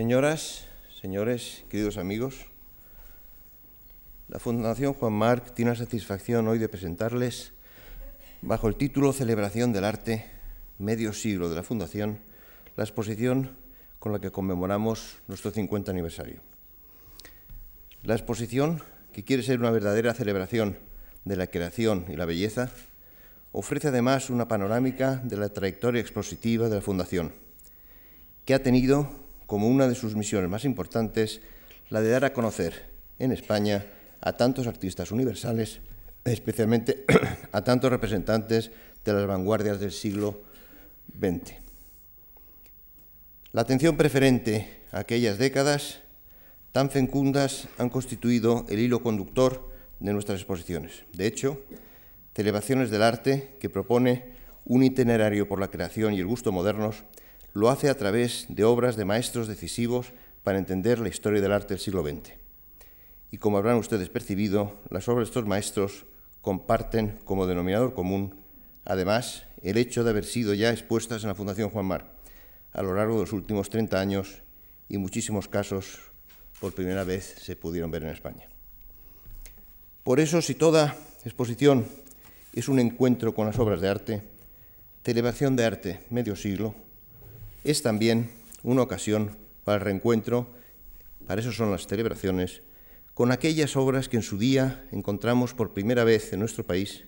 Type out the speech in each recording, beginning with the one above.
Señoras, señores, queridos amigos, la Fundación Juan Marc tiene la satisfacción hoy de presentarles, bajo el título Celebración del Arte, medio siglo de la Fundación, la exposición con la que conmemoramos nuestro 50 aniversario. La exposición, que quiere ser una verdadera celebración de la creación y la belleza, ofrece además una panorámica de la trayectoria expositiva de la Fundación, que ha tenido como una de sus misiones más importantes la de dar a conocer en España a tantos artistas universales, especialmente a tantos representantes de las vanguardias del siglo XX. La atención preferente a aquellas décadas tan fecundas han constituido el hilo conductor de nuestras exposiciones. De hecho, Celebraciones del Arte, que propone un itinerario por la creación y el gusto modernos, lo hace a través de obras de maestros decisivos para entender la historia del arte del siglo XX. Y como habrán ustedes percibido, las obras de estos maestros comparten como denominador común, además, el hecho de haber sido ya expuestas en la Fundación Juan Mar a lo largo de los últimos 30 años y muchísimos casos por primera vez se pudieron ver en España. Por eso, si toda exposición es un encuentro con las obras de arte, celebración de arte medio siglo, es también una ocasión para el reencuentro, para eso son las celebraciones, con aquellas obras que en su día encontramos por primera vez en nuestro país,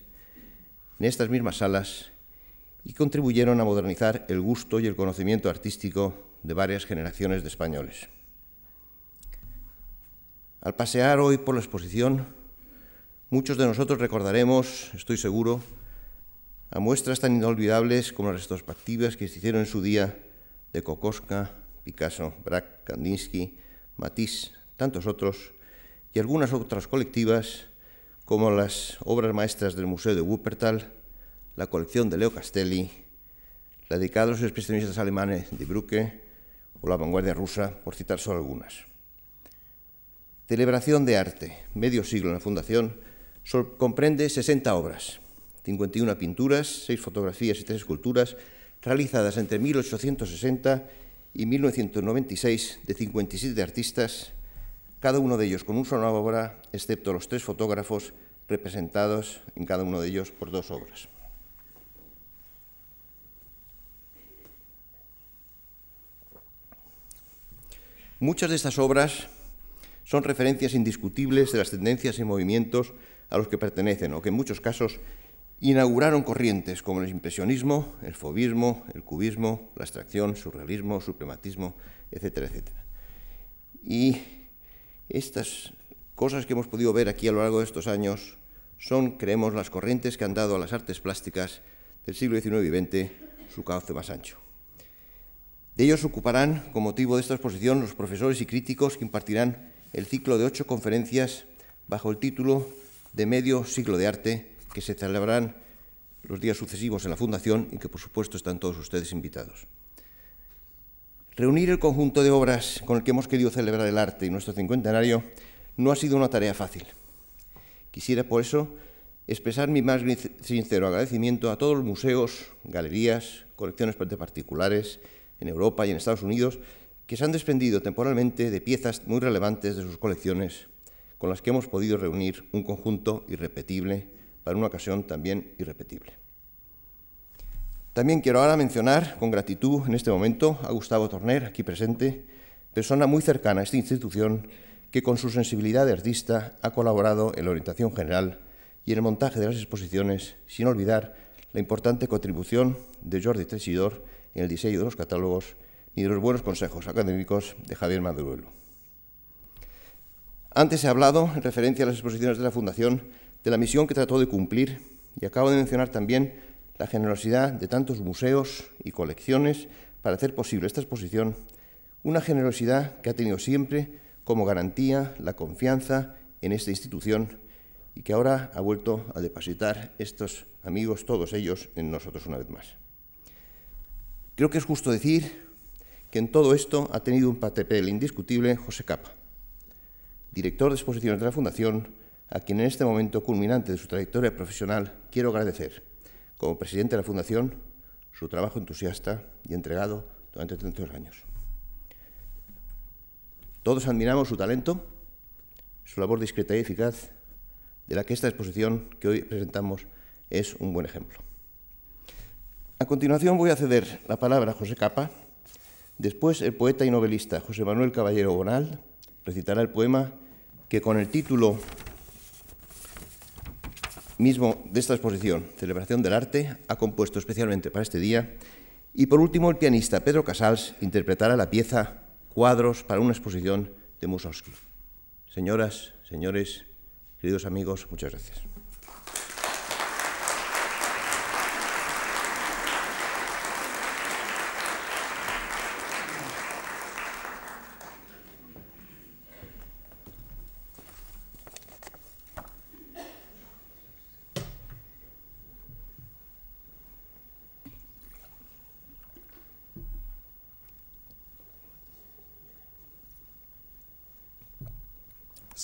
en estas mismas salas, y contribuyeron a modernizar el gusto y el conocimiento artístico de varias generaciones de españoles. Al pasear hoy por la exposición, muchos de nosotros recordaremos, estoy seguro, a muestras tan inolvidables como las retrospectivas que se hicieron en su día de Kokoschka, Picasso, Braque, Kandinsky, Matisse, tantos otros, y algunas otras colectivas como las obras maestras del Museo de Wuppertal, la colección de Leo Castelli, la dedicada a los expresionistas alemanes de Brücke o la vanguardia rusa, por citar solo algunas. Celebración de arte, medio siglo en la Fundación, comprende 60 obras, 51 pinturas, 6 fotografías y 3 esculturas, realizadas entre 1860 y 1996 de 57 artistas, cada uno de ellos con una sola obra, excepto los tres fotógrafos representados en cada uno de ellos por dos obras. Muchas de estas obras son referencias indiscutibles de las tendencias y movimientos a los que pertenecen, o que en muchos casos inauguraron corrientes como el impresionismo, el fobismo, el cubismo, la abstracción, surrealismo, suprematismo, etcétera, etcétera. Y estas cosas que hemos podido ver aquí a lo largo de estos años son, creemos, las corrientes que han dado a las artes plásticas del siglo XIX y XX su cauce más ancho. De ellos ocuparán, con motivo de esta exposición, los profesores y críticos que impartirán el ciclo de ocho conferencias bajo el título de Medio Siglo de Arte, que se celebrarán los días sucesivos en la Fundación y que, por supuesto, están todos ustedes invitados. Reunir el conjunto de obras con el que hemos querido celebrar el arte y nuestro cincuentenario no ha sido una tarea fácil. Quisiera, por eso, expresar mi más sincero agradecimiento a todos los museos, galerías, colecciones de particulares en Europa y en Estados Unidos que se han desprendido temporalmente de piezas muy relevantes de sus colecciones, con las que hemos podido reunir un conjunto irrepetible para una ocasión también irrepetible. También quiero ahora mencionar con gratitud en este momento a Gustavo Torner, aquí presente, persona muy cercana a esta institución que con su sensibilidad de artista ha colaborado en la orientación general y en el montaje de las exposiciones, sin olvidar la importante contribución de Jordi Tresidor en el diseño de los catálogos ni de los buenos consejos académicos de Javier Maduruelo. Antes he hablado, en referencia a las exposiciones de la Fundación, de la misión que trató de cumplir y acabo de mencionar también la generosidad de tantos museos y colecciones para hacer posible esta exposición, una generosidad que ha tenido siempre como garantía la confianza en esta institución y que ahora ha vuelto a depositar estos amigos, todos ellos, en nosotros una vez más. Creo que es justo decir que en todo esto ha tenido un papel indiscutible José Capa, director de exposiciones de la Fundación, a quien en este momento culminante de su trayectoria profesional quiero agradecer, como presidente de la Fundación, su trabajo entusiasta y entregado durante tantos años. Todos admiramos su talento, su labor discreta y eficaz, de la que esta exposición que hoy presentamos es un buen ejemplo. A continuación voy a ceder la palabra a José Capa. Después el poeta y novelista José Manuel Caballero Bonal recitará el poema que con el título mismo de esta exposición, Celebración del Arte, ha compuesto especialmente para este día. Y por último, el pianista Pedro Casals interpretará la pieza Cuadros para una exposición de Mussorgsky. Señoras, señores, queridos amigos, muchas gracias.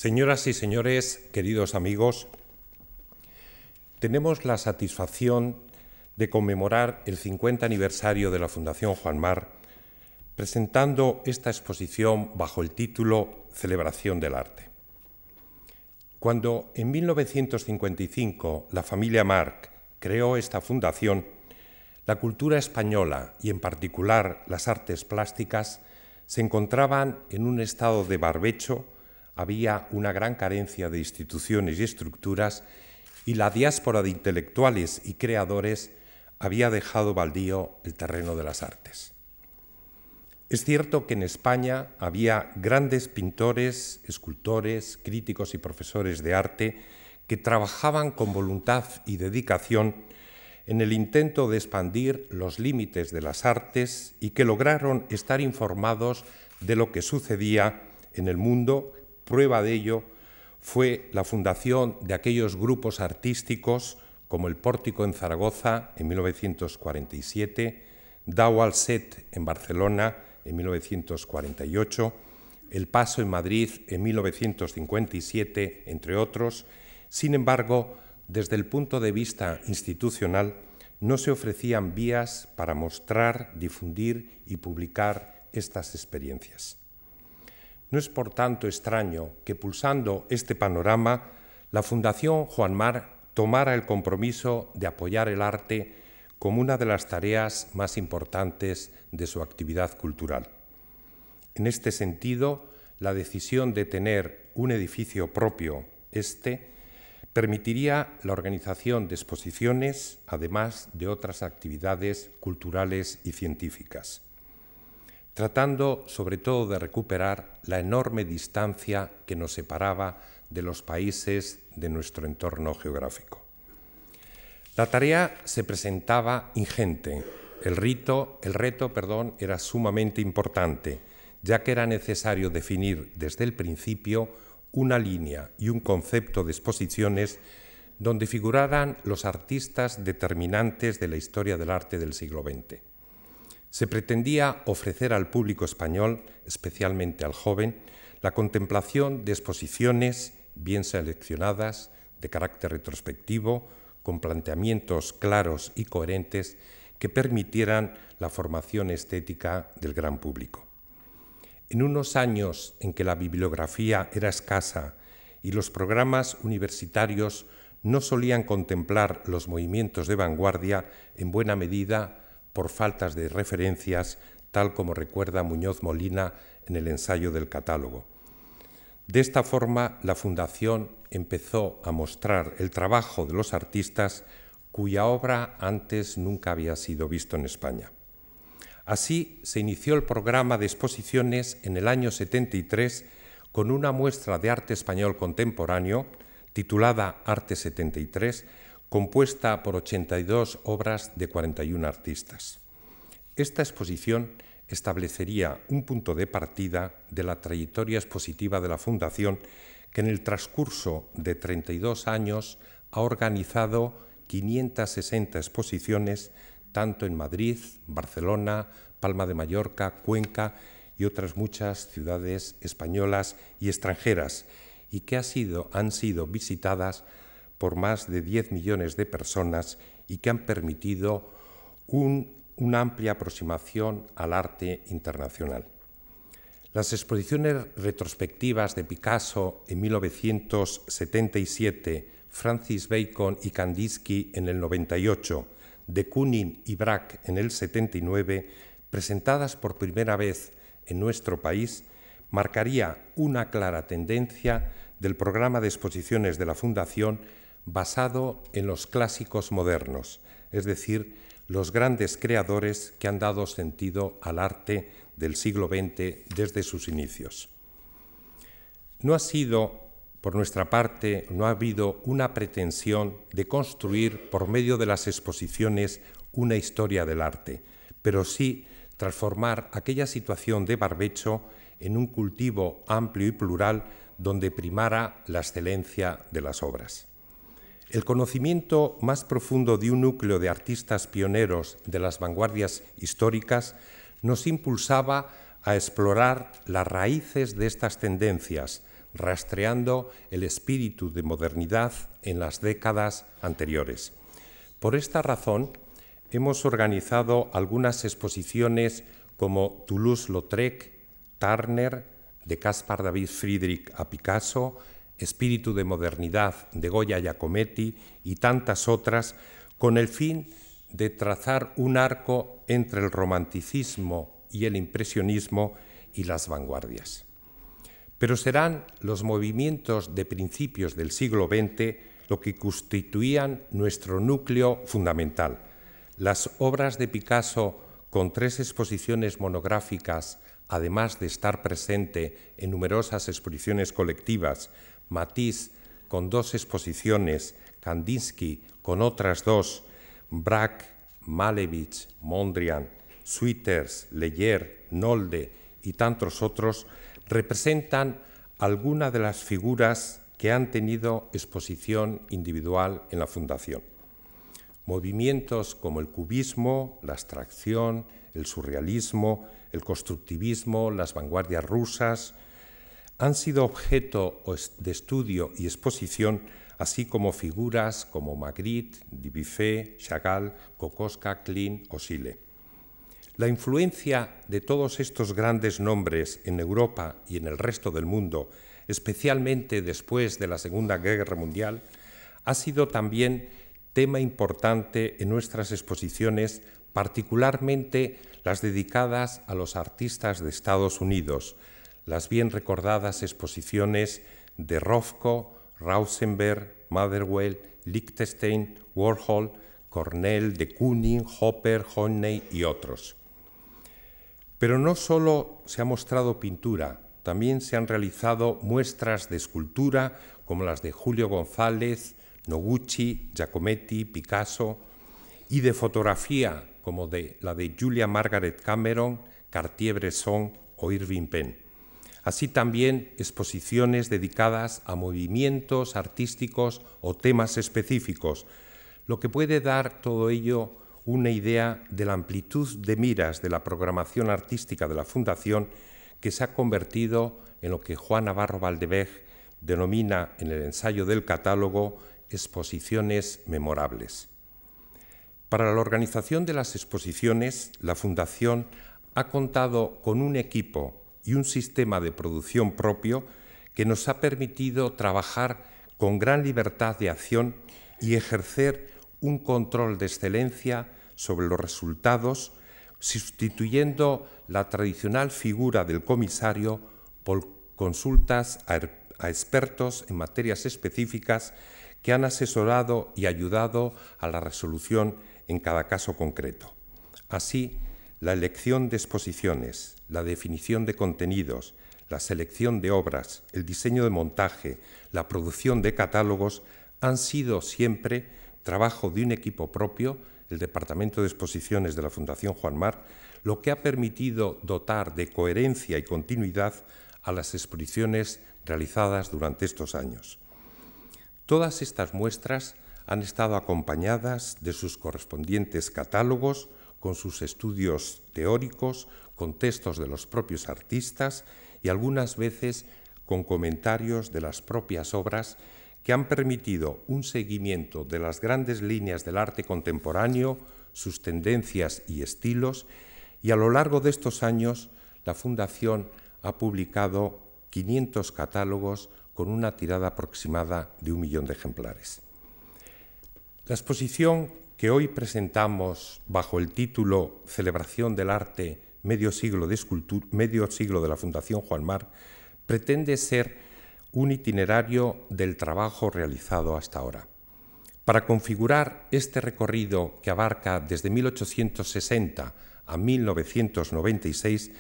Señoras y señores, queridos amigos, tenemos la satisfacción de conmemorar el 50 aniversario de la Fundación Juan Mar presentando esta exposición bajo el título Celebración del Arte. Cuando en 1955 la familia Marc creó esta fundación, la cultura española y en particular las artes plásticas se encontraban en un estado de barbecho había una gran carencia de instituciones y estructuras y la diáspora de intelectuales y creadores había dejado baldío el terreno de las artes. Es cierto que en España había grandes pintores, escultores, críticos y profesores de arte que trabajaban con voluntad y dedicación en el intento de expandir los límites de las artes y que lograron estar informados de lo que sucedía en el mundo Prueba de ello fue la fundación de aquellos grupos artísticos como el Pórtico en Zaragoza en 1947, Dau al Set en Barcelona en 1948, El Paso en Madrid en 1957, entre otros. Sin embargo, desde el punto de vista institucional, no se ofrecían vías para mostrar, difundir y publicar estas experiencias. No es por tanto extraño que pulsando este panorama, la Fundación Juan Mar tomara el compromiso de apoyar el arte como una de las tareas más importantes de su actividad cultural. En este sentido, la decisión de tener un edificio propio, este, permitiría la organización de exposiciones, además de otras actividades culturales y científicas tratando sobre todo de recuperar la enorme distancia que nos separaba de los países de nuestro entorno geográfico. La tarea se presentaba ingente. El, rito, el reto perdón, era sumamente importante, ya que era necesario definir desde el principio una línea y un concepto de exposiciones donde figuraran los artistas determinantes de la historia del arte del siglo XX. Se pretendía ofrecer al público español, especialmente al joven, la contemplación de exposiciones bien seleccionadas, de carácter retrospectivo, con planteamientos claros y coherentes que permitieran la formación estética del gran público. En unos años en que la bibliografía era escasa y los programas universitarios no solían contemplar los movimientos de vanguardia en buena medida por faltas de referencias, tal como recuerda Muñoz Molina en el ensayo del catálogo. De esta forma, la Fundación empezó a mostrar el trabajo de los artistas cuya obra antes nunca había sido visto en España. Así se inició el programa de exposiciones en el año 73 con una muestra de arte español contemporáneo titulada Arte 73, compuesta por 82 obras de 41 artistas. Esta exposición establecería un punto de partida de la trayectoria expositiva de la Fundación que en el transcurso de 32 años ha organizado 560 exposiciones tanto en Madrid, Barcelona, Palma de Mallorca, Cuenca y otras muchas ciudades españolas y extranjeras y que han sido visitadas por más de 10 millones de personas y que han permitido una amplia aproximación al arte internacional. Las exposiciones retrospectivas de Picasso en 1977, Francis Bacon y Kandinsky en el 98, de Kooning y Braque en el 79, presentadas por primera vez en nuestro país, marcaría una clara tendencia del programa de exposiciones de la Fundación basado en los clásicos modernos, es decir, los grandes creadores que han dado sentido al arte del siglo XX desde sus inicios. No ha sido, por nuestra parte, no ha habido una pretensión de construir por medio de las exposiciones una historia del arte, pero sí transformar aquella situación de barbecho en un cultivo amplio y plural donde primara la excelencia de las obras. El conocimiento más profundo de un núcleo de artistas pioneros de las vanguardias históricas nos impulsaba a explorar las raíces de estas tendencias, rastreando el espíritu de modernidad en las décadas anteriores. Por esta razón, hemos organizado algunas exposiciones como Toulouse-Lautrec, Turner, de Caspar David Friedrich a Picasso, Espíritu de Modernidad de Goya Giacometti y tantas otras, con el fin de trazar un arco entre el romanticismo y el impresionismo y las vanguardias. Pero serán los movimientos de principios del siglo XX lo que constituían nuestro núcleo fundamental. Las obras de Picasso, con tres exposiciones monográficas, además de estar presente en numerosas exposiciones colectivas, Matisse con dos exposiciones, Kandinsky con otras dos, Braque, Malevich, Mondrian, Sweeters, Leyer, Nolde y tantos otros, representan algunas de las figuras que han tenido exposición individual en la Fundación. Movimientos como el cubismo, la abstracción, el surrealismo, el constructivismo, las vanguardias rusas, han sido objeto de estudio y exposición, así como figuras como Magritte, Dubuffet, Chagall, Kokoska, Klein o Sille. La influencia de todos estos grandes nombres en Europa y en el resto del mundo, especialmente después de la Segunda Guerra Mundial, ha sido también tema importante en nuestras exposiciones, particularmente las dedicadas a los artistas de Estados Unidos, las bien recordadas exposiciones de Rothko, Rausenberg, Motherwell, Liechtenstein, Warhol, Cornell, de Kooning, Hopper, Honey y otros. Pero no solo se ha mostrado pintura, también se han realizado muestras de escultura como las de Julio González, Noguchi, Giacometti, Picasso, y de fotografía como la de Julia Margaret Cameron, Cartier-Bresson o Irving Penn así también exposiciones dedicadas a movimientos artísticos o temas específicos, lo que puede dar todo ello una idea de la amplitud de miras de la programación artística de la Fundación que se ha convertido en lo que Juan Navarro Valdevej denomina en el ensayo del catálogo exposiciones memorables. Para la organización de las exposiciones, la Fundación ha contado con un equipo y un sistema de producción propio que nos ha permitido trabajar con gran libertad de acción y ejercer un control de excelencia sobre los resultados, sustituyendo la tradicional figura del comisario por consultas a, er, expertos en materias específicas que han asesorado y ayudado a la resolución en cada caso concreto. Así, la elección de exposiciones, la definición de contenidos, la selección de obras, el diseño de montaje, la producción de catálogos han sido siempre trabajo de un equipo propio, el Departamento de Exposiciones de la Fundación Juan Mar, lo que ha permitido dotar de coherencia y continuidad a las exposiciones realizadas durante estos años. Todas estas muestras han estado acompañadas de sus correspondientes catálogos, con sus estudios teóricos, con textos de los propios artistas y algunas veces con comentarios de las propias obras que han permitido un seguimiento de las grandes líneas del arte contemporáneo, sus tendencias y estilos, y a lo largo de estos años la Fundación ha publicado 500 catálogos con una tirada aproximada de un millón de ejemplares. La exposición que hoy presentamos bajo el título Celebración del Arte Medio Siglo de, Medio siglo de la Fundación Juan Mar pretende ser un itinerario del trabajo realizado hasta ahora. Para configurar este recorrido que abarca desde 1860 a 1996,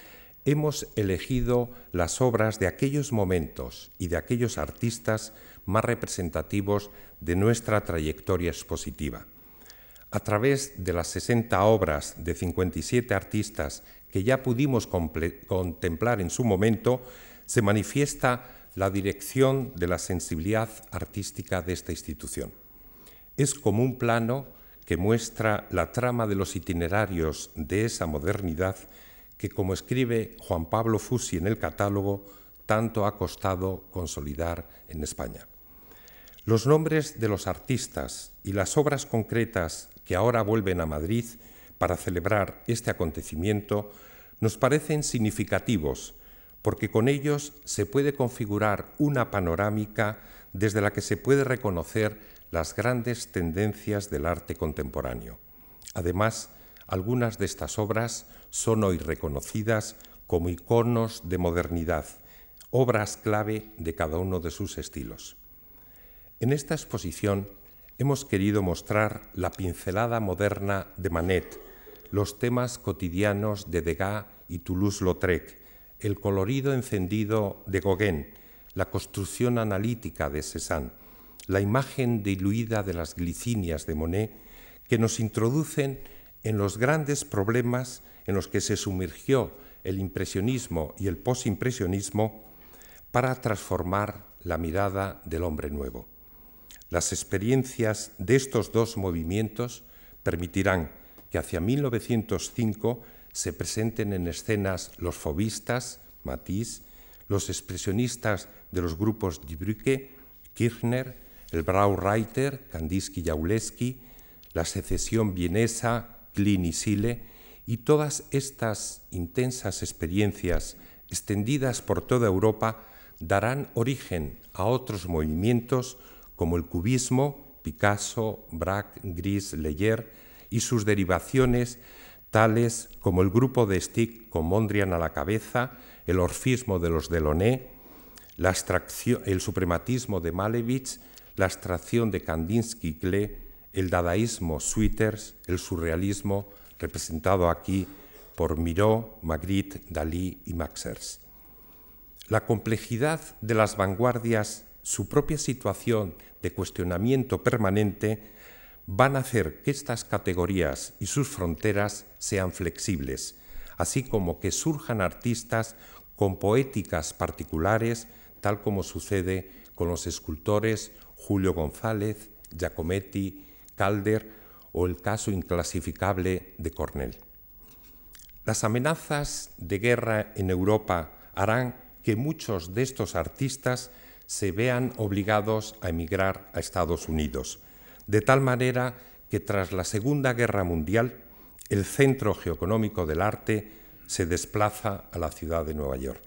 hemos elegido las obras de aquellos momentos y de aquellos artistas más representativos de nuestra trayectoria expositiva. A través de las 60 obras de 57 artistas que ya pudimos contemplar en su momento, se manifiesta la dirección de la sensibilidad artística de esta institución. Es como un plano que muestra la trama de los itinerarios de esa modernidad que, como escribe Juan Pablo Fusi en el catálogo, tanto ha costado consolidar en España. Los nombres de los artistas y las obras concretas que ahora vuelven a Madrid para celebrar este acontecimiento nos parecen significativos porque con ellos se puede configurar una panorámica desde la que se puede reconocer las grandes tendencias del arte contemporáneo. Además, algunas de estas obras son hoy reconocidas como iconos de modernidad, obras clave de cada uno de sus estilos. En esta exposición hemos querido mostrar la pincelada moderna de Manet, los temas cotidianos de Degas y Toulouse-Lautrec, el colorido encendido de Gauguin, la construcción analítica de Cézanne, la imagen diluida de las glicinias de Monet, que nos introducen en los grandes problemas en los que se sumergió el impresionismo y el posimpresionismo para transformar la mirada del hombre nuevo. Las experiencias de estos dos movimientos permitirán que hacia 1905 se presenten en escenas los fobistas, Matisse, los expresionistas de los grupos Die Brücke, Kirchner, el Braureiter, Kandinsky y la secesión vienesa, Klein y Sile, y todas estas intensas experiencias extendidas por toda Europa darán origen a otros movimientos como el cubismo, Picasso, Braque, Gris, Leyer y sus derivaciones tales como el grupo de Stick con Mondrian a la cabeza, el orfismo de los Delaunay, la el suprematismo de Malevich, la abstracción de Kandinsky-Klee, el dadaísmo Sweeters, el surrealismo, representado aquí por Miró, Magritte, Dalí y Maxers. La complejidad de las vanguardias, su propia situación de cuestionamiento permanente, van a hacer que estas categorías y sus fronteras sean flexibles, así como que surjan artistas con poéticas particulares, tal como sucede con los escultores Julio González, Giacometti, Calder o el caso inclasificable de Cornell. Las amenazas de guerra en Europa harán que muchos de estos artistas se vean obligados a emigrar a Estados Unidos de tal manera que tras la Segunda Guerra Mundial el centro geoeconómico del arte se desplaza a la ciudad de Nueva York.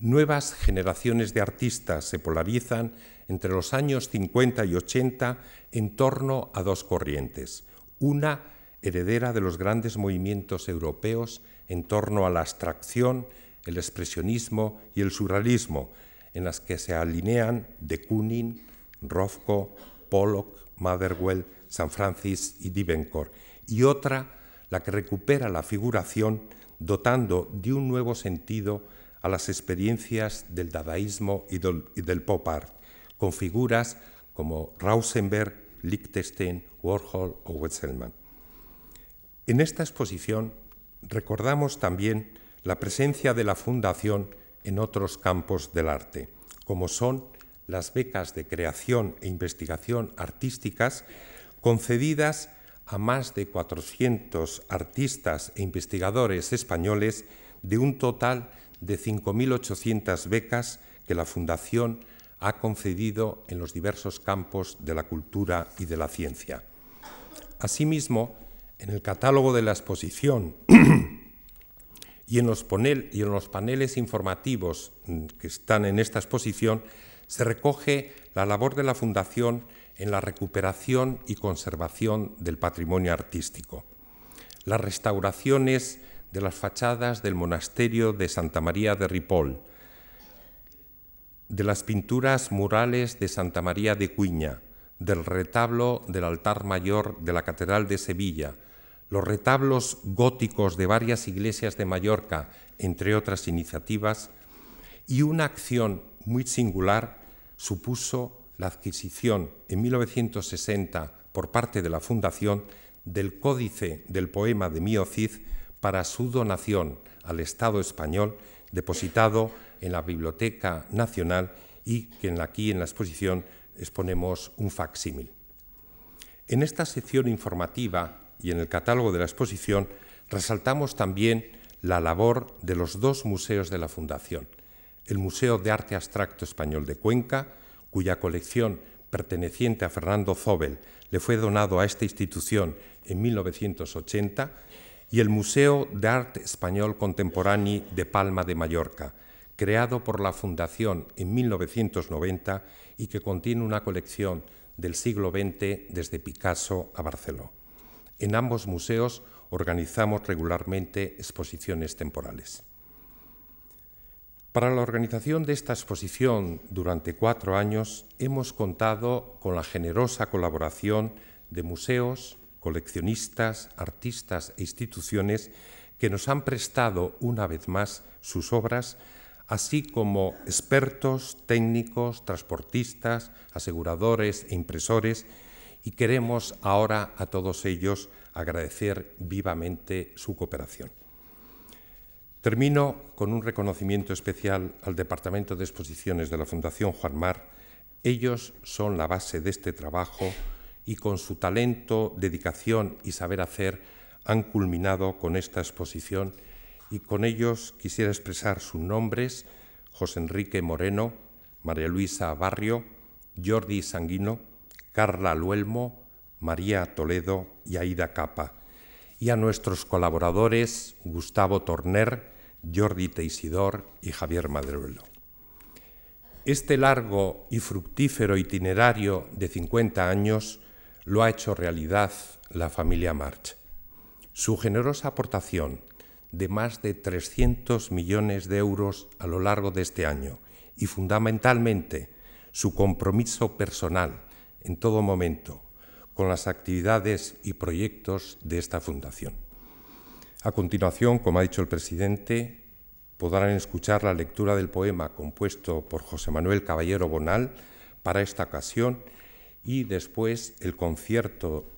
Nuevas generaciones de artistas se polarizan entre los años 50 y 80 en torno a dos corrientes. Una heredera de los grandes movimientos europeos en torno a la abstracción, el expresionismo y el surrealismo, en las que se alinean de Kooning, Rothko, Pollock, Motherwell, San Francis y Divencore, y otra, la que recupera la figuración dotando de un nuevo sentido a las experiencias del dadaísmo y del, pop art, con figuras como Rausenberg, Lichtenstein, Warhol o Wesselmann. En esta exposición recordamos también la presencia de la Fundación en otros campos del arte, como son las becas de creación e investigación artísticas concedidas a más de 400 artistas e investigadores españoles de un total de 5.800 becas que la Fundación ha concedido en los diversos campos de la cultura y de la ciencia. Asimismo, en el catálogo de la exposición y en, los los paneles informativos mm, que están en esta exposición se recoge la labor de la Fundación en la recuperación y conservación del patrimonio artístico, las restauraciones de las fachadas del monasterio de Santa María de Ripoll, de las pinturas murales de Santa María de Cuña, del retablo del altar mayor de la Catedral de Sevilla, los retablos góticos de varias iglesias de Mallorca, entre otras iniciativas, y una acción muy singular supuso la adquisición en 1960 por parte de la Fundación del Códice del Poema de Mío Cid para su donación al Estado español, depositado en la Biblioteca Nacional y que aquí en la exposición exponemos un facsímil. En esta sección informativa y en el catálogo de la exposición resaltamos también la labor de los dos museos de la Fundación, el Museo de Arte Abstracto Español de Cuenca, cuya colección perteneciente a Fernando Zobel le fue donado a esta institución en 1980, y el Museo de Arte Español Contemporáneo de Palma de Mallorca, creado por la Fundación en 1990 y que contiene una colección del siglo XX desde Picasso a Barcelona. En ambos museos organizamos regularmente exposiciones temporales. Para la organización de esta exposición durante cuatro años hemos contado con la generosa colaboración de museos, coleccionistas, artistas e instituciones que nos han prestado una vez más sus obras así como expertos, técnicos, transportistas, aseguradores e impresores, y queremos ahora a todos ellos agradecer vivamente su cooperación. Termino con un reconocimiento especial al Departamento de Exposiciones de la Fundación Juan Mar. Ellos son la base de este trabajo y con su talento, dedicación y saber hacer han culminado con esta exposición y con ellos quisiera expresar sus nombres, José Enrique Moreno, María Luisa Barrio, Jordi Sanguino, Carla Luelmo, María Toledo y Aida Capa, y a nuestros colaboradores Gustavo Torner, Jordi Teisidor y Javier Madruelo. Este largo y fructífero itinerario de 50 años lo ha hecho realidad la familia March. Su generosa aportación de más de 300 millones de euros a lo largo de este año y fundamentalmente su compromiso personal en todo momento con las actividades y proyectos de esta fundación. A continuación, como ha dicho el presidente, podrán escuchar la lectura del poema compuesto por José Manuel Caballero Bonal para esta ocasión y después el concierto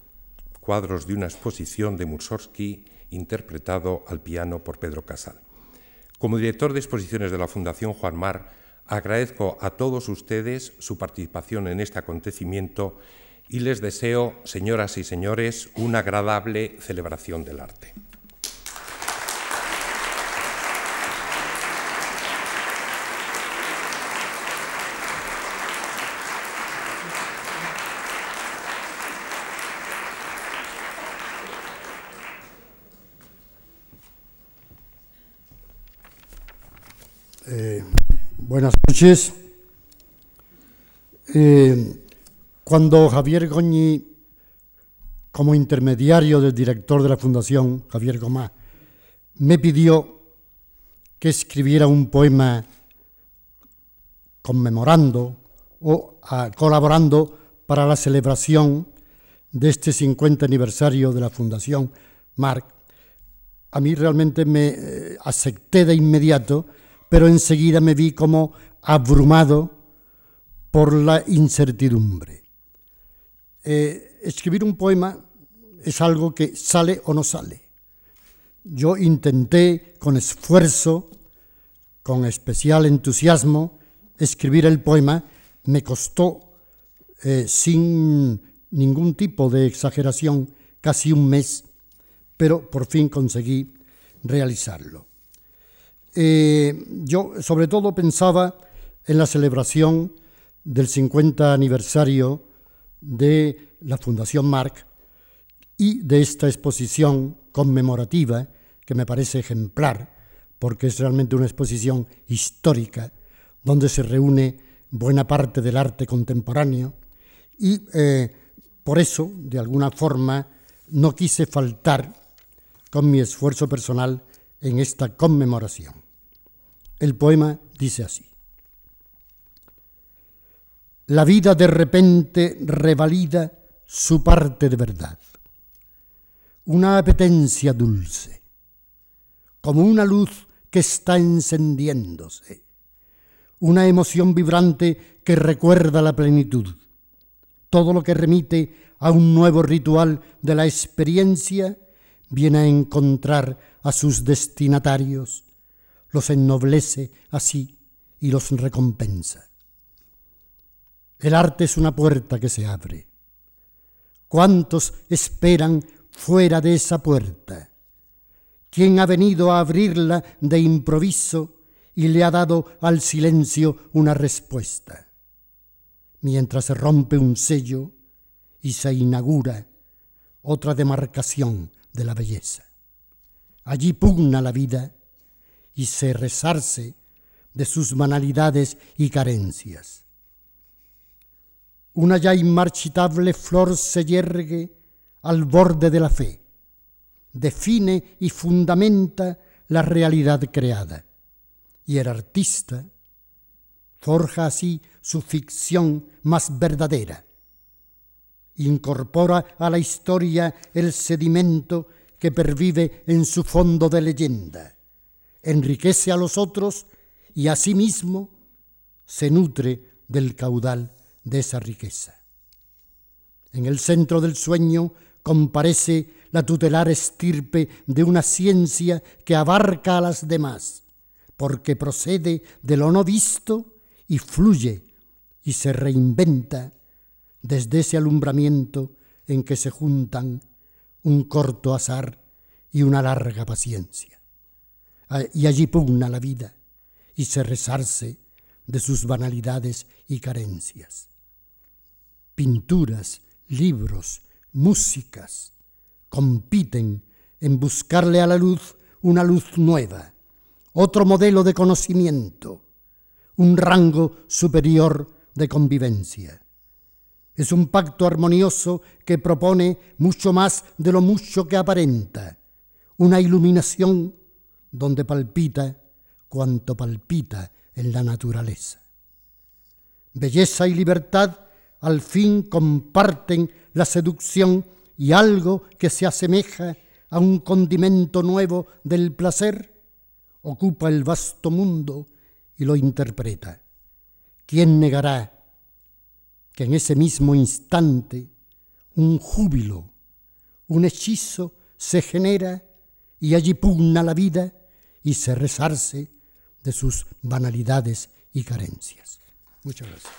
cuadros de una exposición de Mussorgsky interpretado al piano por Pedro Casal. Como director de exposiciones de la Fundación Juan Mar, agradezco a todos ustedes su participación en este acontecimiento y les deseo, señoras y señores, una agradable celebración del arte. Buenas noches. Eh, cuando Javier Goñi, como intermediario del director de la Fundación, Javier Gomá, me pidió que escribiera un poema conmemorando o colaborando para la celebración de este 50 aniversario de la Fundación Marc, a mí realmente me eh, acepté de inmediato pero enseguida me vi como abrumado por la incertidumbre. Eh, escribir un poema es algo que sale o no sale. Yo intenté con esfuerzo, con especial entusiasmo, escribir el poema. Me costó, eh, sin ningún tipo de exageración, casi un mes, pero por fin conseguí realizarlo. Eh, yo sobre todo pensaba en la celebración del 50 aniversario de la Fundación Marc y de esta exposición conmemorativa que me parece ejemplar, porque es realmente una exposición histórica donde se reúne buena parte del arte contemporáneo y eh, por eso, de alguna forma, no quise faltar con mi esfuerzo personal en esta conmemoración. El poema dice así. La vida de repente revalida su parte de verdad. Una apetencia dulce, como una luz que está encendiéndose, una emoción vibrante que recuerda la plenitud. Todo lo que remite a un nuevo ritual de la experiencia viene a encontrar a sus destinatarios, los ennoblece así y los recompensa. El arte es una puerta que se abre. ¿Cuántos esperan fuera de esa puerta? ¿Quién ha venido a abrirla de improviso y le ha dado al silencio una respuesta? Mientras se rompe un sello y se inaugura otra demarcación de la belleza. Allí pugna la vida y se resarce de sus banalidades y carencias. Una ya inmarchitable flor se yergue al borde de la fe, define y fundamenta la realidad creada, y el artista forja así su ficción más verdadera, incorpora a la historia el sedimento que pervive en su fondo de leyenda, enriquece a los otros y a sí mismo se nutre del caudal de esa riqueza. En el centro del sueño comparece la tutelar estirpe de una ciencia que abarca a las demás, porque procede de lo no visto y fluye y se reinventa desde ese alumbramiento en que se juntan un corto azar y una larga paciencia. Ah, y allí pugna la vida y se resarce de sus banalidades y carencias. Pinturas, libros, músicas compiten en buscarle a la luz una luz nueva, otro modelo de conocimiento, un rango superior de convivencia. Es un pacto armonioso que propone mucho más de lo mucho que aparenta, una iluminación donde palpita cuanto palpita en la naturaleza. Belleza y libertad al fin comparten la seducción y algo que se asemeja a un condimento nuevo del placer ocupa el vasto mundo y lo interpreta. ¿Quién negará que en ese mismo instante un júbilo, un hechizo se genera y allí pugna la vida y se resarce de sus banalidades y carencias. Muchas gracias.